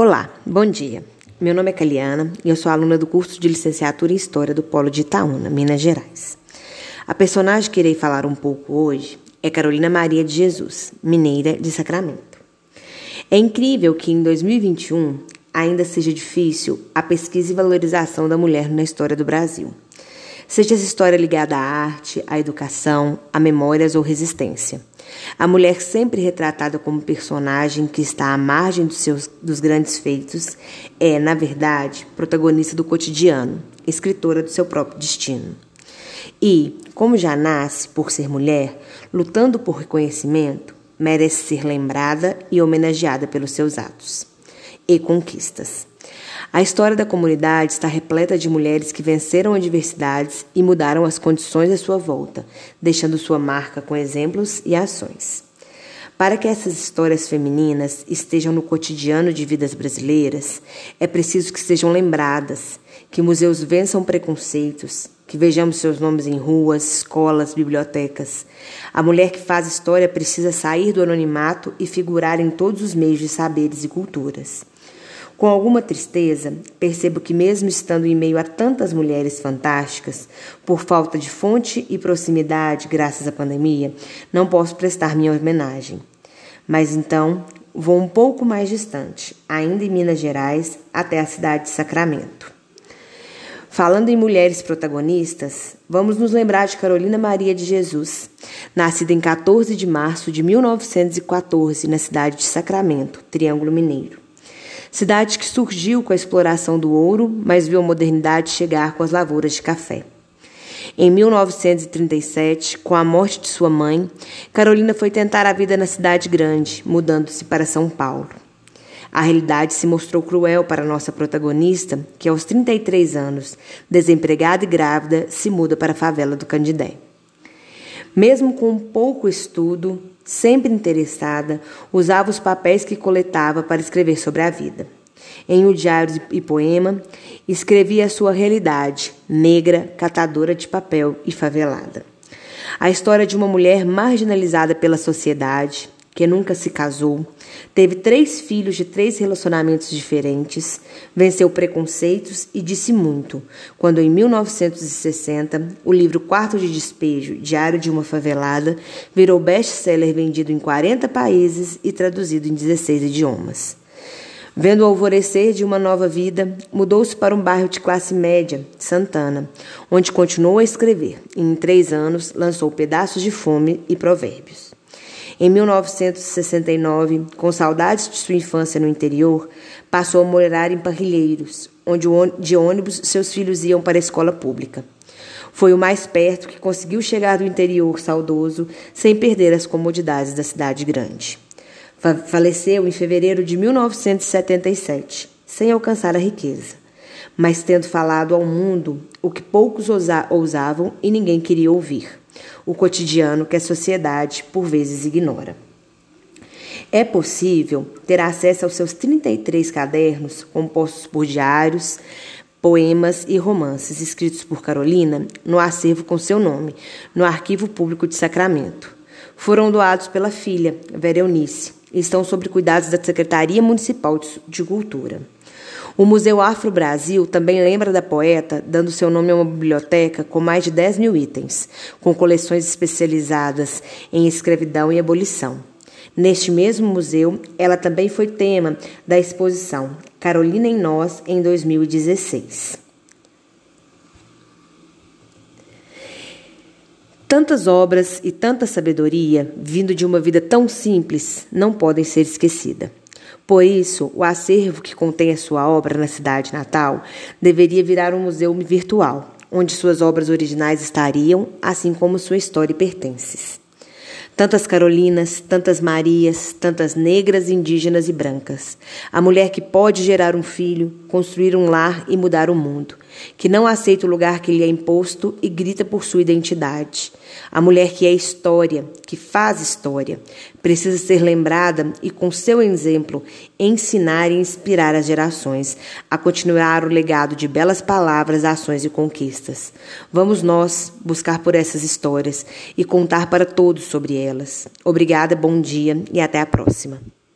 Olá, bom dia. Meu nome é Caliana e eu sou aluna do curso de licenciatura em História do Polo de Itaúna, Minas Gerais. A personagem que irei falar um pouco hoje é Carolina Maria de Jesus, mineira de Sacramento. É incrível que em 2021 ainda seja difícil a pesquisa e valorização da mulher na história do Brasil. Seja essa história ligada à arte, à educação, a memórias ou resistência. A mulher sempre retratada como personagem que está à margem dos, seus, dos grandes feitos é, na verdade, protagonista do cotidiano, escritora do seu próprio destino. E, como já nasce por ser mulher, lutando por reconhecimento, merece ser lembrada e homenageada pelos seus atos e conquistas. A história da comunidade está repleta de mulheres que venceram adversidades e mudaram as condições à sua volta, deixando sua marca com exemplos e ações. Para que essas histórias femininas estejam no cotidiano de vidas brasileiras, é preciso que sejam lembradas, que museus vençam preconceitos, que vejamos seus nomes em ruas, escolas, bibliotecas. A mulher que faz história precisa sair do anonimato e figurar em todos os meios de saberes e culturas. Com alguma tristeza, percebo que, mesmo estando em meio a tantas mulheres fantásticas, por falta de fonte e proximidade, graças à pandemia, não posso prestar minha homenagem. Mas então vou um pouco mais distante, ainda em Minas Gerais, até a cidade de Sacramento. Falando em mulheres protagonistas, vamos nos lembrar de Carolina Maria de Jesus, nascida em 14 de março de 1914 na cidade de Sacramento, Triângulo Mineiro. Cidade que surgiu com a exploração do ouro, mas viu a modernidade chegar com as lavouras de café. Em 1937, com a morte de sua mãe, Carolina foi tentar a vida na cidade grande, mudando-se para São Paulo. A realidade se mostrou cruel para nossa protagonista, que aos 33 anos, desempregada e grávida, se muda para a favela do Candidé. Mesmo com pouco estudo, sempre interessada, usava os papéis que coletava para escrever sobre a vida. Em um diário e poema, escrevia a sua realidade, negra, catadora de papel e favelada. A história de uma mulher marginalizada pela sociedade, que nunca se casou, teve três filhos de três relacionamentos diferentes, venceu preconceitos e disse muito, quando em 1960 o livro Quarto de Despejo, Diário de uma Favelada, virou best-seller vendido em 40 países e traduzido em 16 idiomas. Vendo o alvorecer de uma nova vida, mudou-se para um bairro de classe média, Santana, onde continuou a escrever e, em três anos, lançou Pedaços de Fome e Provérbios. Em 1969, com saudades de sua infância no interior, passou a morar em Parrilheiros, onde de ônibus seus filhos iam para a escola pública. Foi o mais perto que conseguiu chegar do interior saudoso sem perder as comodidades da cidade grande. Faleceu em fevereiro de 1977, sem alcançar a riqueza, mas tendo falado ao mundo o que poucos ousavam e ninguém queria ouvir o cotidiano que a sociedade por vezes ignora. É possível ter acesso aos seus 33 cadernos, compostos por diários, poemas e romances escritos por Carolina no acervo com seu nome, no Arquivo Público de Sacramento. Foram doados pela filha, Vera Eunice, e estão sob cuidados da Secretaria Municipal de Cultura. O Museu Afro Brasil também lembra da poeta, dando seu nome a uma biblioteca com mais de 10 mil itens, com coleções especializadas em escravidão e abolição. Neste mesmo museu, ela também foi tema da exposição Carolina em Nós, em 2016. Tantas obras e tanta sabedoria, vindo de uma vida tão simples, não podem ser esquecidas. Por isso, o acervo que contém a sua obra na cidade natal deveria virar um museu virtual, onde suas obras originais estariam, assim como sua história e pertences. Tantas Carolinas, tantas Marias, tantas negras, indígenas e brancas. A mulher que pode gerar um filho, construir um lar e mudar o mundo, que não aceita o lugar que lhe é imposto e grita por sua identidade. A mulher que é história, que faz história, precisa ser lembrada e, com seu exemplo, ensinar e inspirar as gerações a continuar o legado de belas palavras, ações e conquistas. Vamos nós buscar por essas histórias e contar para todos sobre elas. Obrigada, bom dia e até a próxima.